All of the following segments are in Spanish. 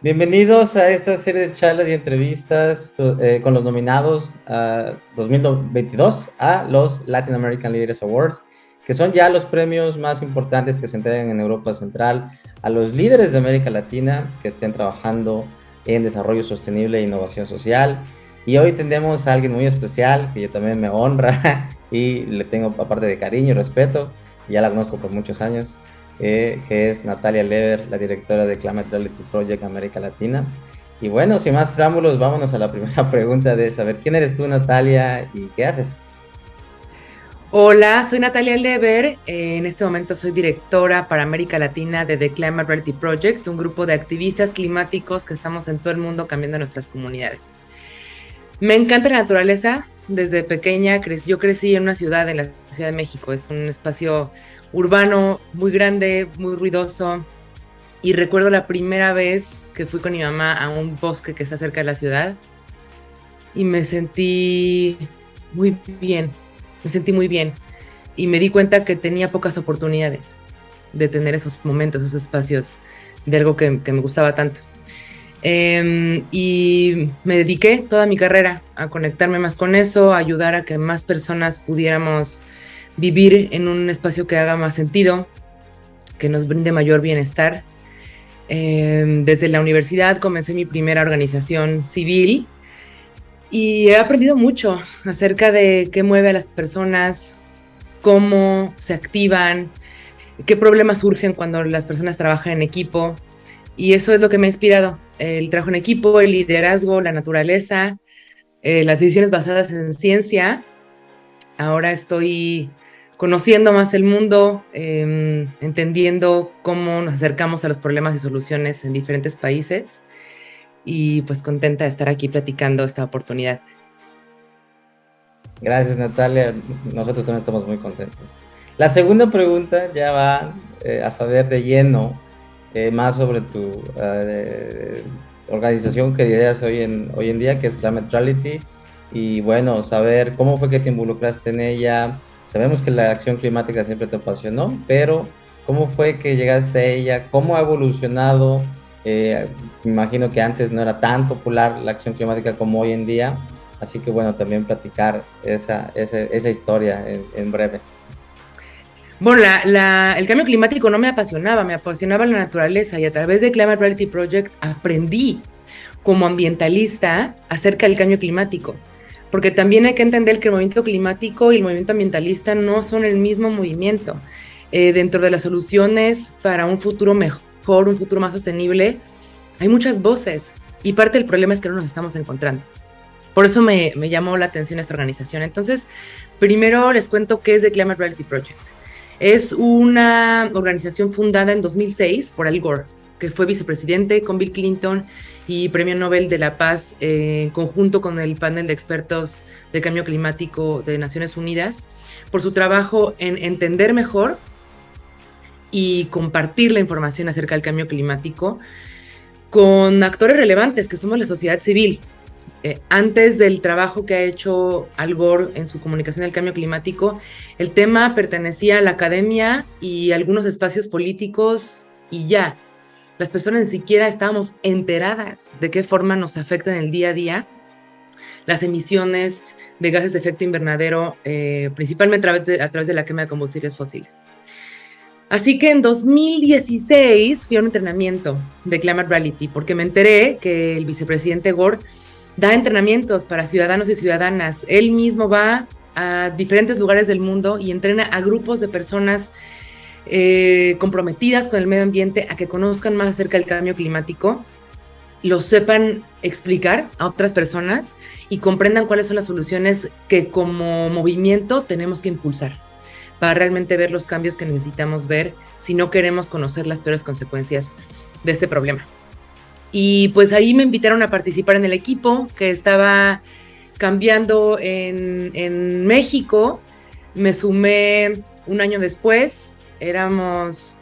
Bienvenidos a esta serie de charlas y entrevistas eh, con los nominados a 2022 a los Latin American Leaders Awards, que son ya los premios más importantes que se entregan en Europa Central a los líderes de América Latina que estén trabajando en desarrollo sostenible e innovación social. Y hoy tendremos a alguien muy especial que yo también me honra y le tengo aparte de cariño y respeto, ya la conozco por muchos años, eh, que es Natalia Lever, la directora de Climate Reality Project América Latina. Y bueno, sin más preámbulos, vámonos a la primera pregunta de saber quién eres tú, Natalia, y qué haces. Hola, soy Natalia Lever. Eh, en este momento soy directora para América Latina de The Climate Reality Project, un grupo de activistas climáticos que estamos en todo el mundo cambiando nuestras comunidades. Me encanta la naturaleza. Desde pequeña yo crecí en una ciudad, en la Ciudad de México. Es un espacio urbano muy grande, muy ruidoso. Y recuerdo la primera vez que fui con mi mamá a un bosque que está cerca de la ciudad y me sentí muy bien, me sentí muy bien. Y me di cuenta que tenía pocas oportunidades de tener esos momentos, esos espacios de algo que, que me gustaba tanto. Em, y me dediqué toda mi carrera a conectarme más con eso, a ayudar a que más personas pudiéramos vivir en un espacio que haga más sentido, que nos brinde mayor bienestar. Em, desde la universidad comencé mi primera organización civil y he aprendido mucho acerca de qué mueve a las personas, cómo se activan, qué problemas surgen cuando las personas trabajan en equipo. Y eso es lo que me ha inspirado, el trabajo en equipo, el liderazgo, la naturaleza, eh, las decisiones basadas en ciencia. Ahora estoy conociendo más el mundo, em, entendiendo cómo nos acercamos a los problemas y soluciones en diferentes países y pues contenta de estar aquí platicando esta oportunidad. Gracias Natalia, nosotros también estamos muy contentos. La segunda pregunta ya va eh, a saber de lleno eh, más sobre tu eh, organización que dirías hoy en, hoy en día, que es Climate Reality, y bueno, saber cómo fue que te involucraste en ella, Sabemos que la acción climática siempre te apasionó, pero ¿cómo fue que llegaste a ella? ¿Cómo ha evolucionado? Eh, me imagino que antes no era tan popular la acción climática como hoy en día, así que bueno, también platicar esa, esa, historia en, breve. Bueno, el cambio climático no me apasionaba, me apasionaba la naturaleza y a través de Climate Reality Project aprendí como ambientalista acerca del cambio climático porque también hay que entender que el movimiento climático y el movimiento ambientalista no son el mismo movimiento. Eh, dentro de las soluciones para un futuro mejor, un futuro más sostenible, hay muchas voces y parte del problema es que no nos estamos encontrando. Por eso me, me llamó la atención esta organización. Entonces, primero les cuento qué es The Climate Reality Project. Es una organización fundada en 2006 por Al Gore, que fue vicepresidente con Bill Clinton y Premio Nobel de la Paz eh, en conjunto con el panel de expertos de cambio climático de Naciones Unidas, por su trabajo en entender mejor y compartir la información acerca del cambio climático con actores relevantes que somos la sociedad civil. Eh, antes del trabajo que ha hecho Al Gore en su comunicación del cambio climático, el tema pertenecía a la academia y algunos espacios políticos y ya las personas ni siquiera estábamos enteradas de qué forma nos afectan el día a día las emisiones de gases de efecto invernadero, eh, principalmente a través, de, a través de la quema de combustibles fósiles. Así que en 2016 fui a un entrenamiento de Climate Reality porque me enteré que el vicepresidente Gore da entrenamientos para ciudadanos y ciudadanas. Él mismo va a diferentes lugares del mundo y entrena a grupos de personas eh, comprometidas con el medio ambiente a que conozcan más acerca del cambio climático, lo sepan explicar a otras personas y comprendan cuáles son las soluciones que como movimiento tenemos que impulsar para realmente ver los cambios que necesitamos ver si no queremos conocer las peores consecuencias de este problema. Y pues ahí me invitaron a participar en el equipo que estaba cambiando en, en México. Me sumé un año después éramos,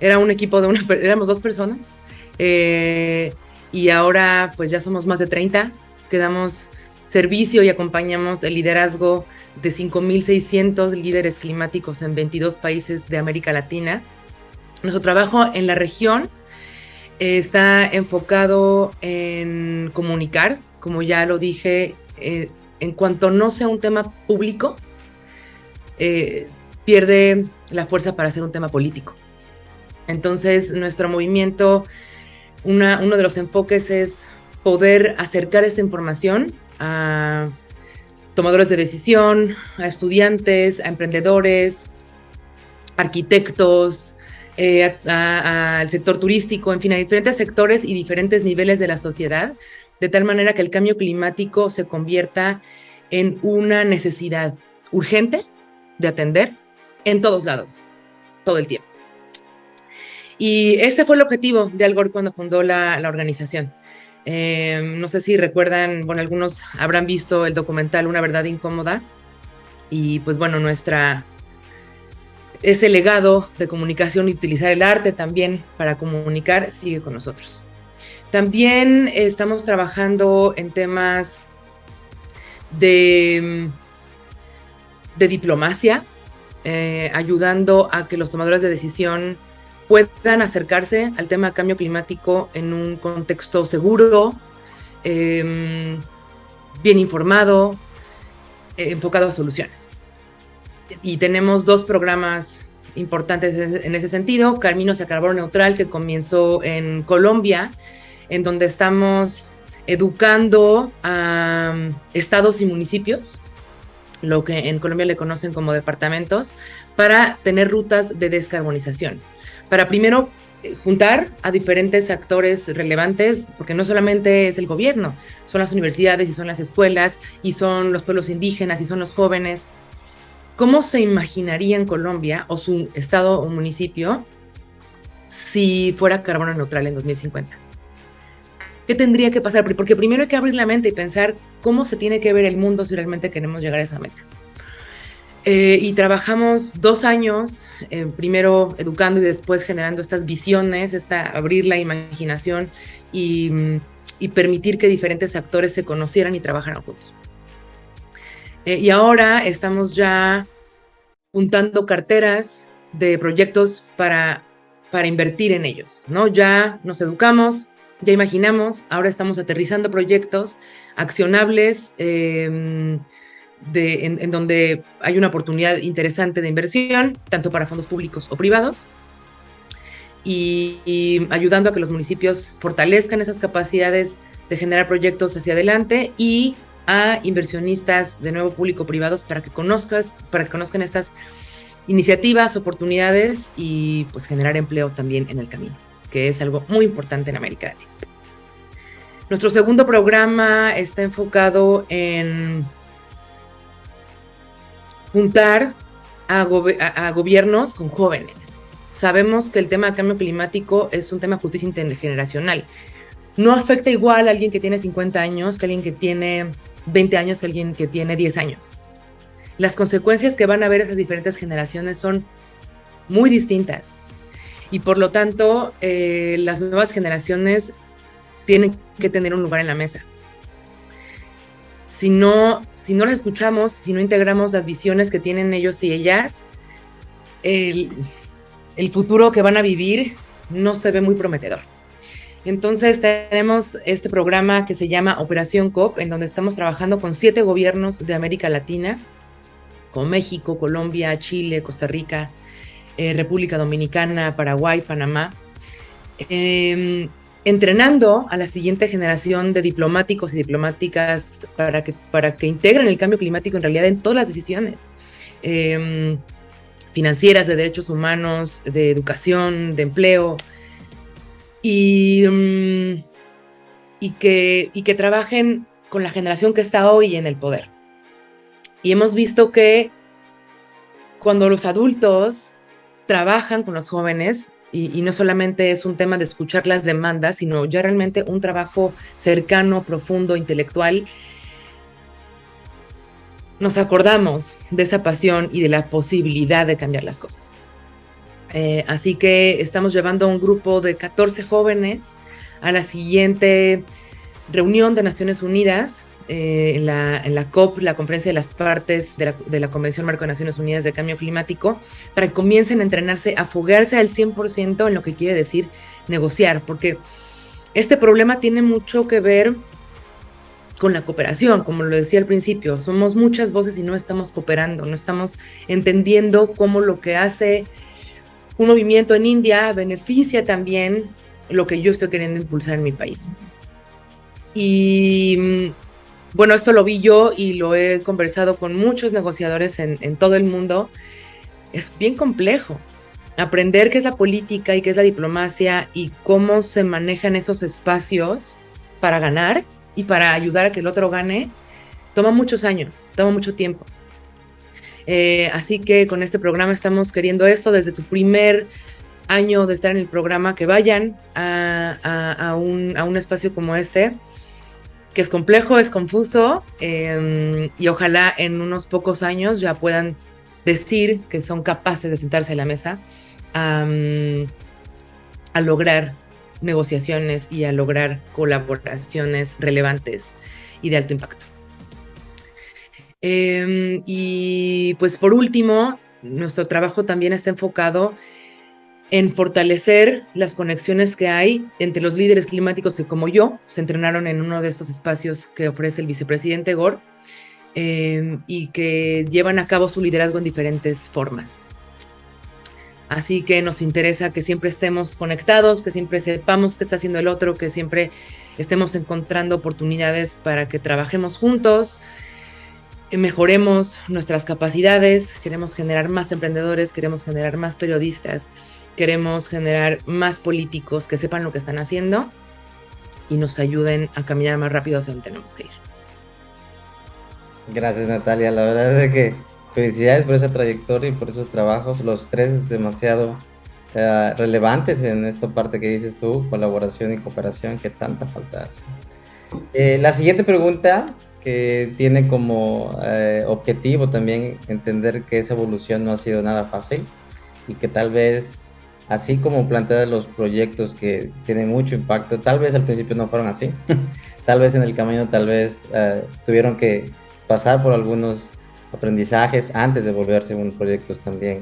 era un equipo de una, éramos dos personas eh, y ahora pues ya somos más de 30, que damos servicio y acompañamos el liderazgo de 5.600 líderes climáticos en 22 países de América Latina. Nuestro trabajo en la región está enfocado en comunicar, como ya lo dije, eh, en cuanto no sea un tema público, eh, pierde la fuerza para ser un tema político. Entonces, nuestro movimiento, uno de los enfoques es poder acercar esta información a tomadores de decisión, a estudiantes, a emprendedores, arquitectos, eh, al sector turístico, en fin, a diferentes sectores y diferentes niveles de la sociedad, de tal manera que el cambio climático se convierta en una necesidad urgente de atender en todos lados, todo el tiempo. Y ese fue el objetivo de Al Gore cuando fundó la, organización. Eh, no sé si recuerdan, bueno, algunos habrán visto el documental Una verdad incómoda. Y pues bueno, nuestra, ese legado de comunicación y utilizar el arte también para comunicar sigue con nosotros. También estamos trabajando en temas de, de diplomacia, eh, ayudando a que los tomadores de decisión puedan acercarse al tema cambio climático en un contexto seguro, em, bien informado, enfocado a soluciones. Y tenemos dos programas importantes en ese sentido, Caminos a Carbono Neutral, que comenzó en Colombia, en donde estamos educando a um, estados y municipios, lo que en Colombia le conocen como departamentos, para tener rutas de descarbonización para primero eh, juntar a diferentes actores relevantes, porque no solamente es el gobierno, son las universidades y son las escuelas y son los pueblos indígenas y son los jóvenes. ¿Cómo se imaginaría en Colombia o su estado o municipio si fuera carbono neutral en 2050? ¿Qué tendría que pasar? Porque primero hay que abrir la mente y pensar cómo se tiene que ver el mundo si realmente queremos llegar a esa meta. Eh, y trabajamos dos años, eh, primero educando y después generando estas visiones, esta, abrir la imaginación y, mm, y permitir que diferentes actores se conocieran y trabajaran juntos. Eh, y ahora estamos ya juntando carteras de proyectos para, para invertir en ellos, ¿no? Ya nos educamos, ya imaginamos, ahora estamos aterrizando proyectos accionables en, donde hay una oportunidad interesante de inversión, tanto para fondos públicos o privados, y, ayudando a que los municipios fortalezcan esas capacidades de generar proyectos hacia adelante y a inversionistas de nuevo público-privados para que conozcas, para que conozcan estas iniciativas, oportunidades y pues generar empleo también en el camino, que es algo muy importante en América Latina. Nuestro segundo programa está enfocado en juntar a, gobiernos con jóvenes. Sabemos que el tema de cambio climático es un tema de justicia intergeneracional. No afecta igual a alguien que tiene 50 años que a alguien que tiene 20 años que alguien que tiene 10 años. Las consecuencias que van a ver esas diferentes generaciones son muy distintas. Y por lo tanto, eh, las nuevas generaciones tienen que tener un lugar en la mesa si no, si no las escuchamos, si no integramos las visiones que tienen ellos y ellas, el, futuro que van a vivir no se ve muy prometedor. Entonces tenemos este programa que se llama Operación COP, en donde estamos trabajando con siete gobiernos de América Latina, con México, Colombia, Chile, Costa Rica, eh, República Dominicana, Paraguay, Panamá. Em, entrenando a la siguiente generación de diplomáticos y diplomáticas para que, para que integren el cambio climático en realidad en todas las decisiones em, financieras, de derechos humanos, de educación, de empleo, que, y que trabajen con la generación que está hoy en el poder. Y hemos visto que cuando los adultos trabajan con los jóvenes, y, no solamente es un tema de escuchar las demandas, sino ya realmente un trabajo cercano, profundo, intelectual. Nos acordamos de esa pasión y de la posibilidad de cambiar las cosas. Eh, así que estamos llevando a un grupo de 14 jóvenes a la siguiente reunión de Naciones Unidas eh, en, la, COP, la Conferencia de las Partes de la, de la, Convención Marco de Naciones Unidas de Cambio Climático, para que comiencen a entrenarse, a fugarse al 100% en lo que quiere decir negociar, porque este problema tiene mucho que ver con la cooperación, como lo decía al principio, somos muchas voces y no estamos cooperando, no estamos entendiendo cómo lo que hace un movimiento en India beneficia también lo que yo estoy queriendo impulsar en mi país. Y mm, bueno, esto lo vi yo y lo he conversado con muchos negociadores en, todo el mundo. Es bien complejo aprender qué es la política y qué es la diplomacia y cómo se manejan esos espacios para ganar y para ayudar a que el otro gane, toma muchos años, toma mucho tiempo. Eh, así que con este programa estamos queriendo eso desde su primer año de estar en el programa, que vayan a, un, espacio como este, que es complejo, es confuso, em, y ojalá en unos pocos años ya puedan decir que son capaces de sentarse a la mesa a lograr negociaciones y a lograr colaboraciones relevantes y de alto impacto. Em, y pues por último, nuestro trabajo también está enfocado en fortalecer las conexiones que hay entre los líderes climáticos que como yo se entrenaron en uno de estos espacios que ofrece el vicepresidente Gore em, y que llevan a cabo su liderazgo en diferentes formas. Así que nos interesa que siempre estemos conectados, que siempre sepamos qué está haciendo el otro, que siempre estemos encontrando oportunidades para que trabajemos juntos, mejoremos nuestras capacidades, queremos generar más emprendedores, queremos generar más periodistas, queremos generar más políticos que sepan lo que están haciendo y nos ayuden a caminar más rápido hacia donde tenemos que ir. Gracias Natalia, la verdad es que felicidades por esa trayectoria y por esos trabajos, los tres demasiado eh, relevantes en esta parte que dices tú, colaboración y cooperación, que tanta falta hace. Eh, la siguiente pregunta, que tiene como eh, objetivo también entender que esa evolución no ha sido nada fácil y que tal vez, así como plantear los proyectos que tienen mucho impacto, tal vez al principio no fueron así, tal vez en el camino, tal vez tuvieron que pasar por algunos aprendizajes antes de volverse un proyectos también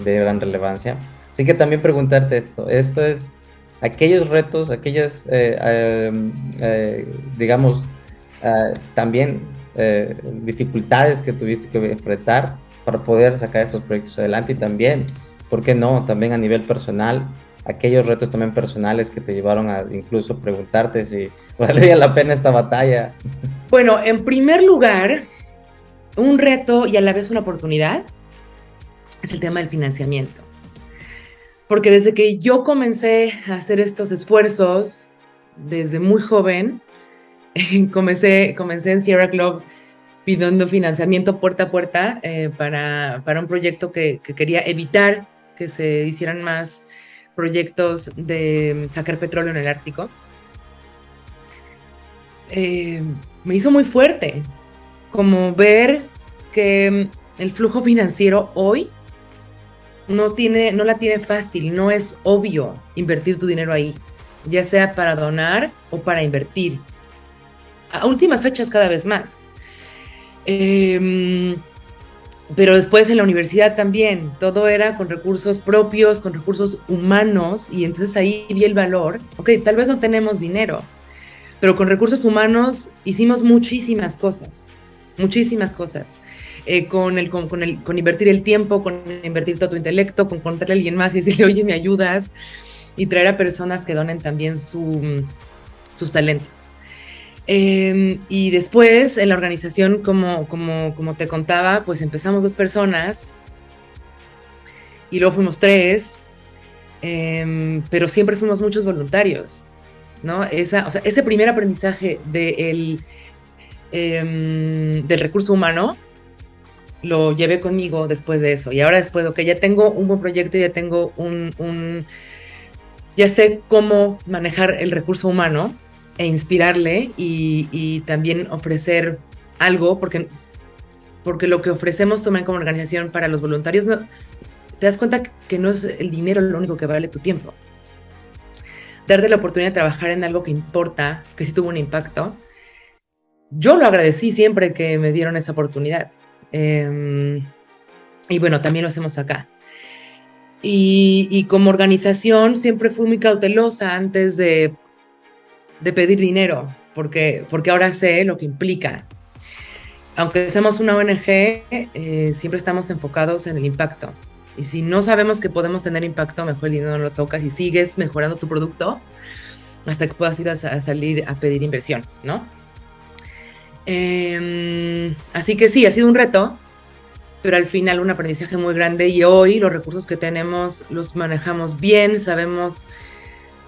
de gran relevancia. Así que también preguntarte esto, esto es aquellos retos, aquellas, eh, em, eh, digamos, eh, también dificultades que tuviste que enfrentar para poder sacar estos proyectos adelante y también, ¿por qué no? También a nivel personal, aquellos retos también personales que te llevaron a incluso preguntarte si valía la pena esta batalla. Bueno, en primer lugar, un reto y a la vez una oportunidad es el tema del financiamiento. Porque desde que yo comencé a hacer estos esfuerzos, desde muy joven, comencé, comencé en Sierra Club pidiendo financiamiento puerta a puerta eh, para, un proyecto que, quería evitar que se hicieran más proyectos de sacar petróleo en el Ártico. Eh, me hizo muy fuerte, como ver que mm, el flujo financiero hoy no, tiene, no la tiene fácil, no es obvio invertir tu dinero ahí, ya sea para donar o para invertir. A últimas fechas cada vez más. Em, pero después en la universidad también, todo era con recursos propios, con recursos humanos, y entonces ahí vi el valor. Ok, tal vez no tenemos dinero, pero con recursos humanos hicimos muchísimas cosas muchísimas cosas. Eh, con, el, con, con invertir el tiempo, con invertir todo tu intelecto, con contarle a alguien más y decirle, oye, me ayudas, y traer a personas que donen también su, sus talentos. Em, y después en la organización, como, como, como te contaba, pues empezamos dos personas y luego fuimos tres, em, pero siempre fuimos muchos voluntarios, ¿no? Esa, o sea, ese primer aprendizaje de el Em, del recurso humano lo llevé conmigo después de eso. Y ahora después, ok, ya tengo un buen proyecto, ya tengo un, ya sé cómo manejar el recurso humano e inspirarle y, también ofrecer algo, porque, porque lo que ofrecemos también como organización para los voluntarios, no, te das cuenta que no es el dinero lo único que vale tu tiempo. Darte la oportunidad de trabajar en algo que importa, que sí tuvo un impacto, yo lo agradecí siempre que me dieron esa oportunidad. Em, y bueno, también lo hacemos acá. Y, como organización siempre fui muy cautelosa antes de, de pedir dinero, porque, porque ahora sé lo que implica. Aunque seamos una ONG, eh, siempre estamos enfocados en el impacto. Y si no sabemos que podemos tener impacto, mejor el dinero no lo tocas y sigues mejorando tu producto hasta que puedas ir a, salir a pedir inversión, ¿no? Em, así que sí, ha sido un reto, pero al final un aprendizaje muy grande y hoy los recursos que tenemos los manejamos bien, sabemos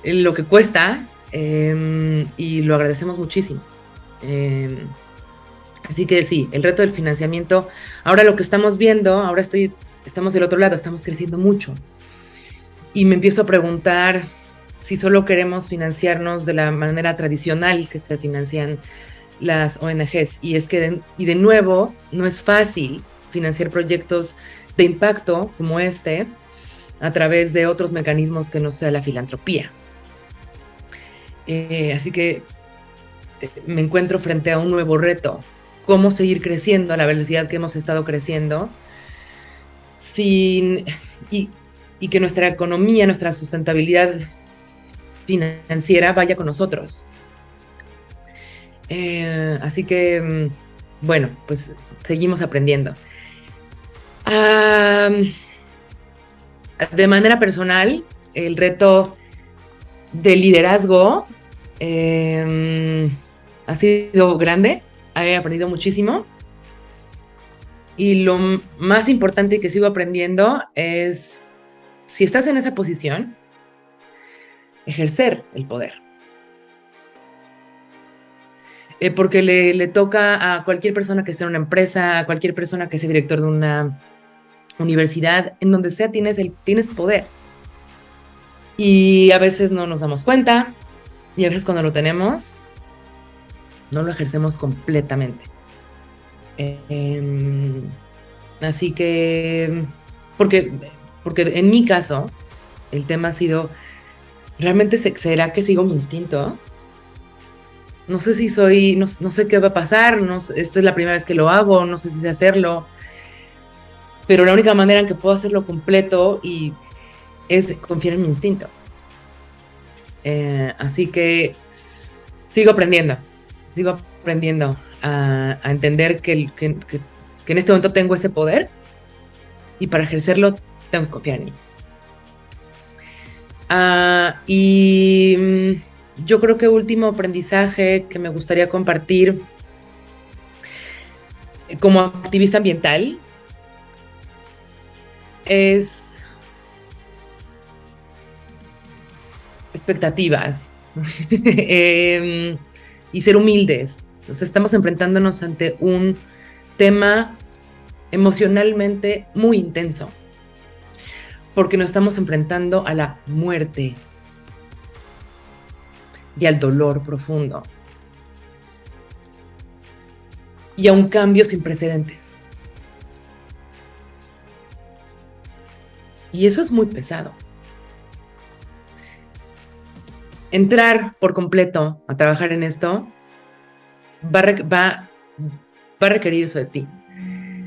lo que cuesta em, y lo agradecemos muchísimo. Em, así que sí, el reto del financiamiento, ahora lo que estamos viendo, ahora estoy, estamos del otro lado, estamos creciendo mucho y me empiezo a preguntar si solo queremos financiarnos de la manera tradicional que se financian las ONGs. Y es que, y de nuevo, no es fácil financiar proyectos de impacto como este a través de otros mecanismos que no sea la filantropía. Eh, así que eh, me encuentro frente a un nuevo reto, cómo seguir creciendo a la velocidad que hemos estado creciendo sin, y, que nuestra economía, nuestra sustentabilidad financiera vaya con nosotros. Eh, así que, mm, bueno, pues seguimos aprendiendo. De manera personal, el reto de liderazgo em, ha sido grande, he aprendido muchísimo. Y lo más importante que sigo aprendiendo es, si estás en esa posición, ejercer el poder. Eh, porque le, le, toca a cualquier persona que esté en una empresa, a cualquier persona que sea director de una universidad, en donde sea tienes, el, tienes poder. Y a veces no nos damos cuenta, y a veces cuando lo tenemos, no lo ejercemos completamente. Em, así que, porque, porque en mi caso, el tema ha sido, ¿realmente será que sigo mi instinto? No sé si soy, no, sé qué va a pasar, no, esta es la primera vez que lo hago, no sé si sé hacerlo pero la única manera en que puedo hacerlo completo y es confiar en mi instinto. Eh, así que sigo aprendiendo, sigo aprendiendo a, entender que, que, en este momento tengo ese poder y para ejercerlo tengo que confiar en mí. Ah, y mm, yo creo que último aprendizaje que me gustaría compartir como activista ambiental es expectativas em, y ser humildes. estamos enfrentándonos ante un tema emocionalmente muy intenso, porque nos estamos enfrentando a la muerte y al dolor profundo y a un cambio sin precedentes. Y eso es muy pesado. Entrar por completo a trabajar en esto va a, va, a requerir eso de ti.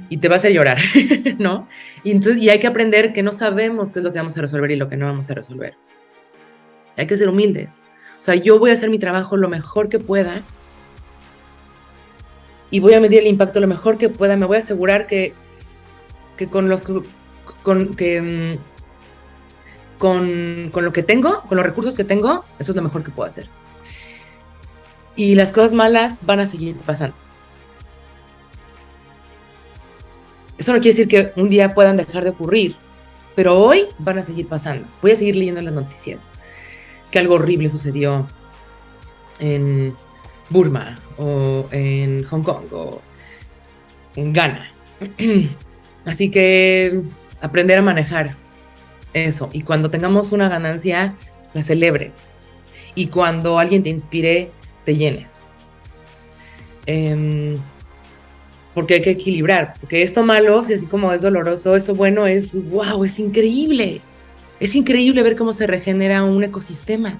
Y te va a llorar, ¿no? Y, entonces, y hay que aprender que no sabemos qué es lo que vamos a resolver y lo que no vamos a resolver. Hay que ser humildes. O sea, yo voy a hacer mi trabajo lo mejor que pueda y voy a medir el impacto lo mejor que pueda. Me voy a asegurar que, que con los con, que, mm, con, lo que tengo, con los recursos que tengo, eso es lo mejor que puedo hacer. Y las cosas malas van a seguir pasando. Eso no quiere decir que un día puedan dejar de ocurrir, pero hoy van a seguir pasando. Voy a seguir leyendo las noticias que algo horrible sucedió en Burma o en Hong Kong o en Ghana. Así que aprender a manejar eso. Y cuando tengamos una ganancia, la celebres. Y cuando alguien te inspire, te llenes. Em, porque hay que equilibrar. Porque esto malo, si así como es doloroso, esto bueno es, wow, es increíble. Es increíble ver cómo se regenera un ecosistema.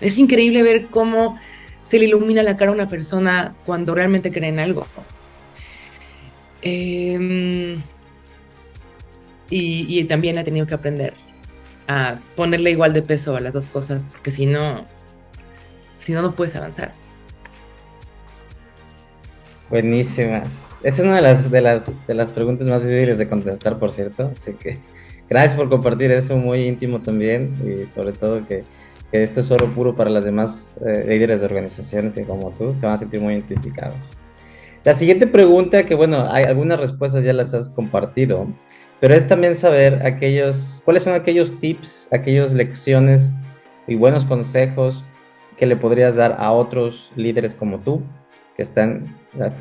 Es increíble ver cómo se le ilumina la cara a una persona cuando realmente cree en algo. Em, y, y, también ha tenido que aprender a ponerle igual de peso a las dos cosas, porque si no, si no, no puedes avanzar. Buenísimas. Esa es una de las, de las, de las preguntas más difíciles de contestar, por cierto. Así que gracias por compartir eso muy íntimo también y sobre todo que, que esto es oro puro para las demás eh, líderes de organizaciones que como tú se van a sentir muy identificados. La siguiente pregunta, que bueno, hay algunas respuestas ya las has compartido, pero es también saber aquellos, cuáles son aquellos tips, aquellas lecciones y buenos consejos que le podrías dar a otros líderes como tú que están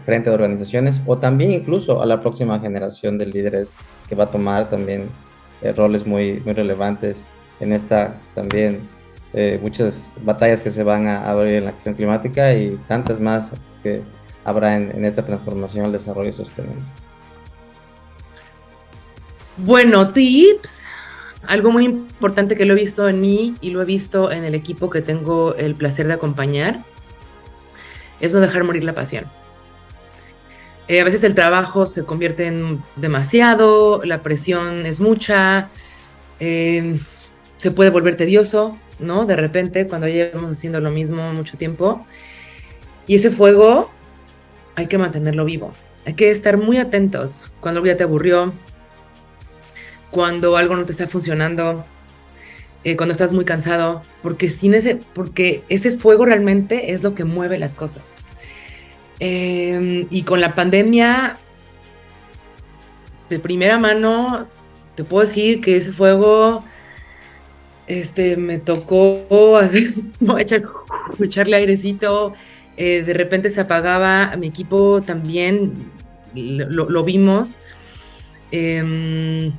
frente de organizaciones o también incluso a la próxima generación de líderes que va a tomar también eh, roles muy, muy relevantes en esta también eh, muchas batallas que se van a abrir en la acción climática y tantas más que habrá en, en esta transformación al desarrollo sostenible. Bueno, tips. Algo muy importante que lo he visto en mí y lo he visto en el equipo que tengo el placer de acompañar es no dejar morir la pasión. Eh, a veces el trabajo se convierte en demasiado, la presión es mucha, eh, se puede volver tedioso, ¿no? De repente, cuando llevamos haciendo lo mismo mucho tiempo. Y ese fuego hay que mantenerlo vivo. Hay que estar muy atentos cuando ya te aburrió, cuando algo no te está funcionando, eh, cuando estás muy cansado, porque sin ese, porque ese fuego realmente es lo que mueve las cosas. Em, y con la pandemia, de primera mano, te puedo decir que ese fuego, este, me tocó echar, echarle airecito, eh, de repente se apagaba, mi equipo también lo, vimos, em,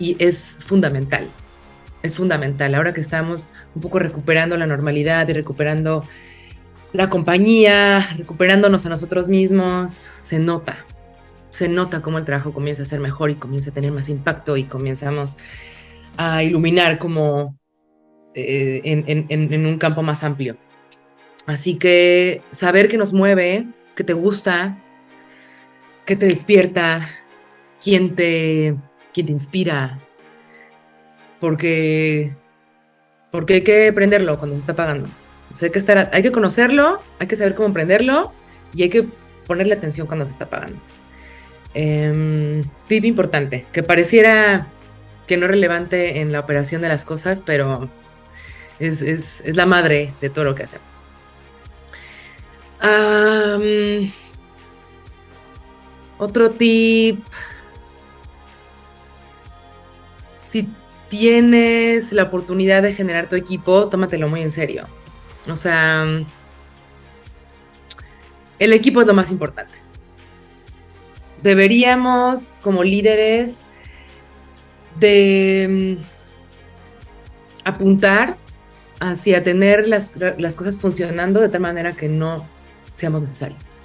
y es fundamental es fundamental. Ahora que estamos un poco recuperando la normalidad y recuperando la compañía, recuperándonos a nosotros mismos, se nota, se nota cómo el trabajo comienza a ser mejor y comienza a tener más impacto y comenzamos a iluminar como eh, en, un campo más amplio. Así que saber qué nos mueve, qué te gusta, qué te despierta, quién te, quién te inspira, porque, porque hay que prenderlo cuando se está apagando. hay, que estar, hay que conocerlo, hay que saber cómo prenderlo y hay que ponerle atención cuando se está apagando. Em, tip importante, que pareciera que no es relevante en la operación de las cosas, pero es, es, es la madre de todo lo que hacemos. otro tip. Si tienes la oportunidad de generar tu equipo, tómatelo muy en serio. O sea, el equipo es lo más importante. Deberíamos, como líderes, de mm, apuntar hacia tener las, cosas funcionando de tal manera que no seamos necesarios.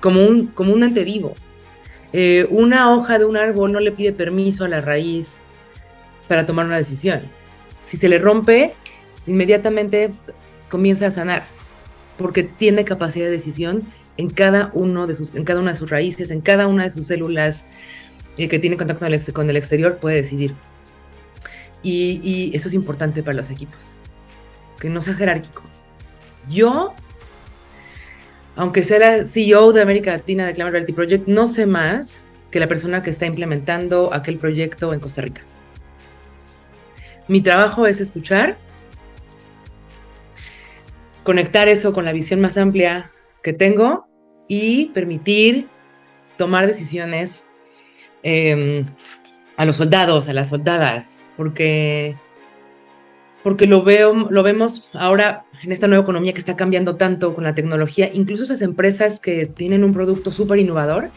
Como un, como un ente vivo. Eh, una hoja de un árbol no le pide permiso a la raíz para tomar una decisión. Si se le rompe, inmediatamente comienza a sanar, porque tiene capacidad de decisión en cada, uno de sus, en cada una de sus raíces, en cada una de sus células eh, que tiene contacto con el, exterior, puede decidir. Y, y eso es importante para los equipos, que no sea jerárquico. Yo aunque sea CEO de América Latina de Climate Reality Project, no sé más que la persona que está implementando aquel proyecto en Costa Rica. Mi trabajo es escuchar, conectar eso con la visión más amplia que tengo y permitir tomar decisiones em, a los soldados, a las soldadas, porque, porque lo, veo, lo vemos ahora en esta nueva economía que está cambiando tanto con la tecnología, incluso esas empresas que tienen un producto súper innovador,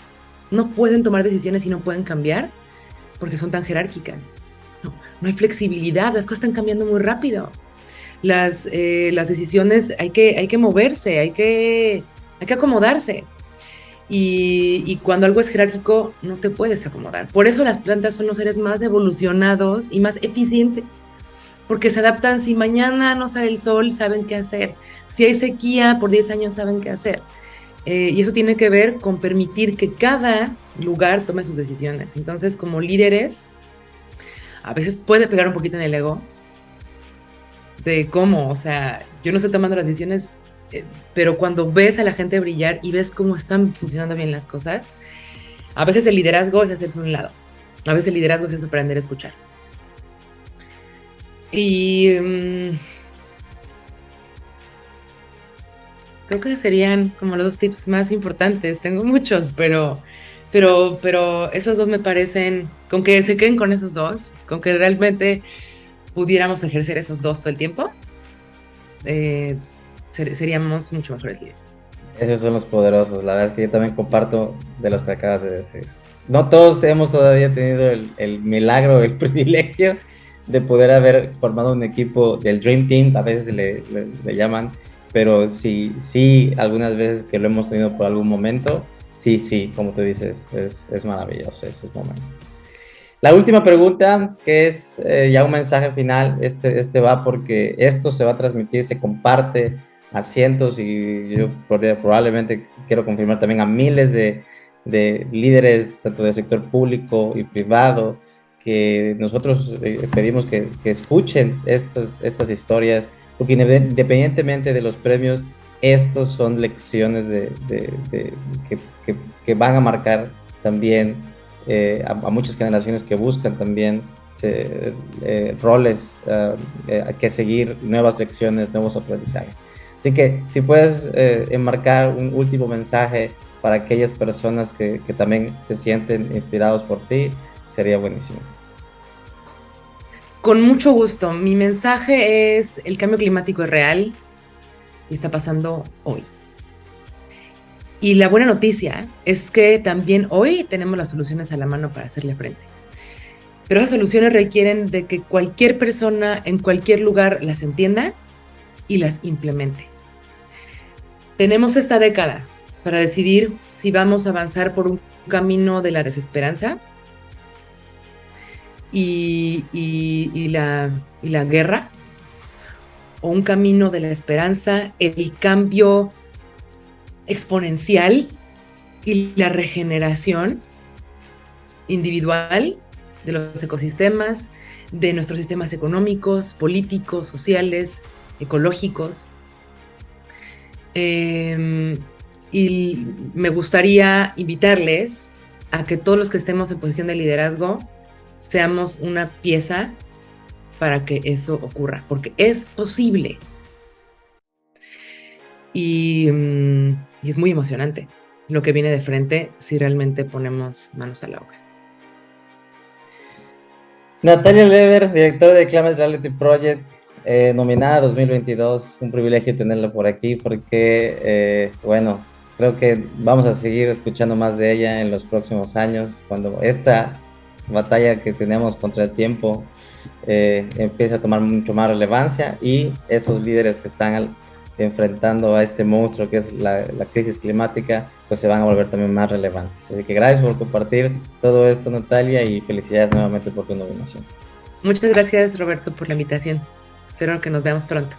no pueden tomar decisiones y no pueden cambiar porque son tan jerárquicas no, hay flexibilidad, las cosas están cambiando muy rápido. Las, eh, las decisiones hay que, hay que moverse, hay que, hay que acomodarse. Y, cuando algo es jerárquico, no te puedes acomodar. Por eso las plantas son los seres más evolucionados y más eficientes. porque se adaptan, si mañana no sale el sol, saben qué hacer, si hay sequía, por 10 años saben qué hacer. Eh, y eso tiene que ver con permitir que cada lugar tome sus decisiones. Entonces, como líderes, a veces puede pegar un poquito en el ego de cómo, o sea, yo no estoy tomando las decisiones, eh, pero cuando ves a la gente brillar y ves cómo están funcionando bien las cosas, a veces el liderazgo es hacerse un lado, a veces el liderazgo es aprender a escuchar. Y mm, creo que serían como los dos tips más importantes. Tengo muchos, pero, pero, pero esos dos me parecen, con que se queden con esos dos, con que realmente pudiéramos ejercer esos dos todo el tiempo, eh, seríamos mucho mejores líderes. Esos son los poderosos. La verdad es que yo también comparto de los que acabas de decir. No todos hemos todavía tenido el, el milagro, el privilegio de poder haber formado un equipo del Dream Team, a veces le, le, llaman, pero sí, sí, algunas veces que lo hemos tenido por algún momento, sí, sí, como tú dices, es, es maravilloso esos momentos. La última pregunta, que es eh, ya un mensaje final, este, este va porque esto se va a transmitir, se comparte a cientos y yo probablemente quiero confirmar también a miles de, de líderes, tanto del sector público y privado, que nosotros eh, pedimos que, escuchen estas, estas historias, porque independientemente de los premios, estos son lecciones que, van a marcar también eh, a, muchas generaciones que buscan también eh, roles que seguir, nuevas lecciones, nuevos aprendizajes. Así que si puedes enmarcar un último mensaje para aquellas personas que, que también se sienten inspirados por ti, sería buenísimo. Con mucho gusto. Mi mensaje es, el cambio climático es real y está pasando hoy. Y la buena noticia es que también hoy tenemos las soluciones a la mano para hacerle frente. Pero esas soluciones requieren de que cualquier persona en cualquier lugar las entienda y las implemente. Tenemos esta década para decidir si vamos a avanzar por un camino de la desesperanza y, la, la guerra, o un camino de la esperanza, el cambio exponencial y la regeneración individual de los ecosistemas, de nuestros sistemas económicos, políticos, sociales, ecológicos. Em, y me gustaría invitarles a que todos los que estemos en posición de liderazgo seamos una pieza para que eso ocurra, porque es posible. Y, mm, es muy emocionante lo que viene de frente si realmente ponemos manos al agua. Natalia Lever, directora de Climate Reality Project, eh, nominada 2022. Un privilegio tenerla por aquí porque, eh, bueno, creo que vamos a seguir escuchando más de ella en los próximos años, cuando esta batalla que tenemos contra el tiempo eh, empieza a tomar mucho más relevancia y esos líderes que están enfrentando a este monstruo que es la, la, crisis climática, pues se van a volver también más relevantes. Así que gracias por compartir todo esto, Natalia, y felicidades nuevamente por tu nominación. Muchas gracias, Roberto, por la invitación. Espero que nos veamos pronto.